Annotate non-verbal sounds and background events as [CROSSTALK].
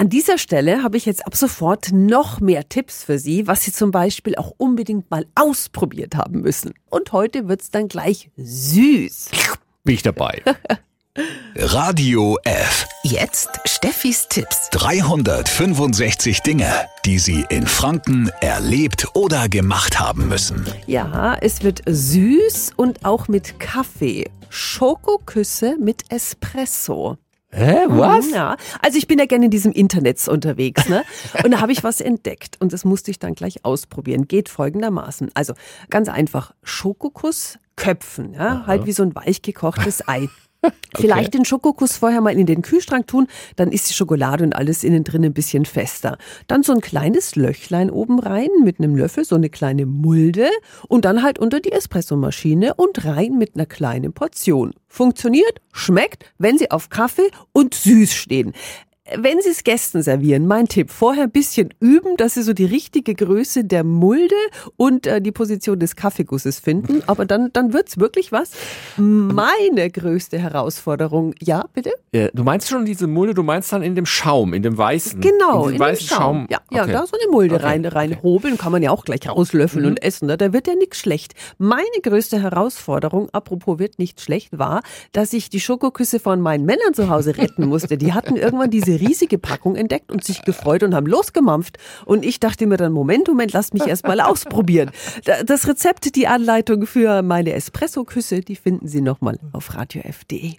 An dieser Stelle habe ich jetzt ab sofort noch mehr Tipps für Sie, was Sie zum Beispiel auch unbedingt mal ausprobiert haben müssen. Und heute wird's dann gleich süß. Bin ich dabei. [LAUGHS] Radio F. Jetzt Steffis Tipps. 365 Dinge, die Sie in Franken erlebt oder gemacht haben müssen. Ja, es wird süß und auch mit Kaffee. Schokoküsse mit Espresso. Hä, was? Ja, also ich bin ja gerne in diesem Internet unterwegs, ne? Und da habe ich was entdeckt und das musste ich dann gleich ausprobieren. Geht folgendermaßen. Also ganz einfach Schokokuss köpfen, ja, halt wie so ein weich gekochtes Ei. Vielleicht den Schokokuss vorher mal in den Kühlschrank tun, dann ist die Schokolade und alles innen drin ein bisschen fester. Dann so ein kleines Löchlein oben rein mit einem Löffel, so eine kleine Mulde und dann halt unter die Espressomaschine und rein mit einer kleinen Portion. Funktioniert, schmeckt, wenn Sie auf Kaffee und süß stehen. Wenn Sie es Gästen servieren, mein Tipp, vorher ein bisschen üben, dass Sie so die richtige Größe der Mulde und äh, die Position des Kaffeegusses finden. Aber dann, dann wird's wirklich was. Meine größte Herausforderung, ja, bitte? Äh, Du meinst schon diese Mulde, du meinst dann in dem Schaum, in dem weißen. Genau, in in dem den weißen Schaum. Ja, ja, Okay. da so eine Mulde Okay, rein, rein hobeln, kann man ja auch gleich rauslöffeln und essen. Ne? Da wird ja nichts schlecht. Meine größte Herausforderung, apropos wird nicht schlecht, war, dass ich die Schokoküsse von meinen Männern zu Hause retten musste. Die hatten irgendwann diese riesige Packung entdeckt und sich gefreut und haben losgemampft. Und ich dachte mir dann, Moment, Moment, lass mich erst mal ausprobieren. Da- Das Rezept, die Anleitung für meine Espresso-Küsse, die finden Sie nochmal auf radiof.de.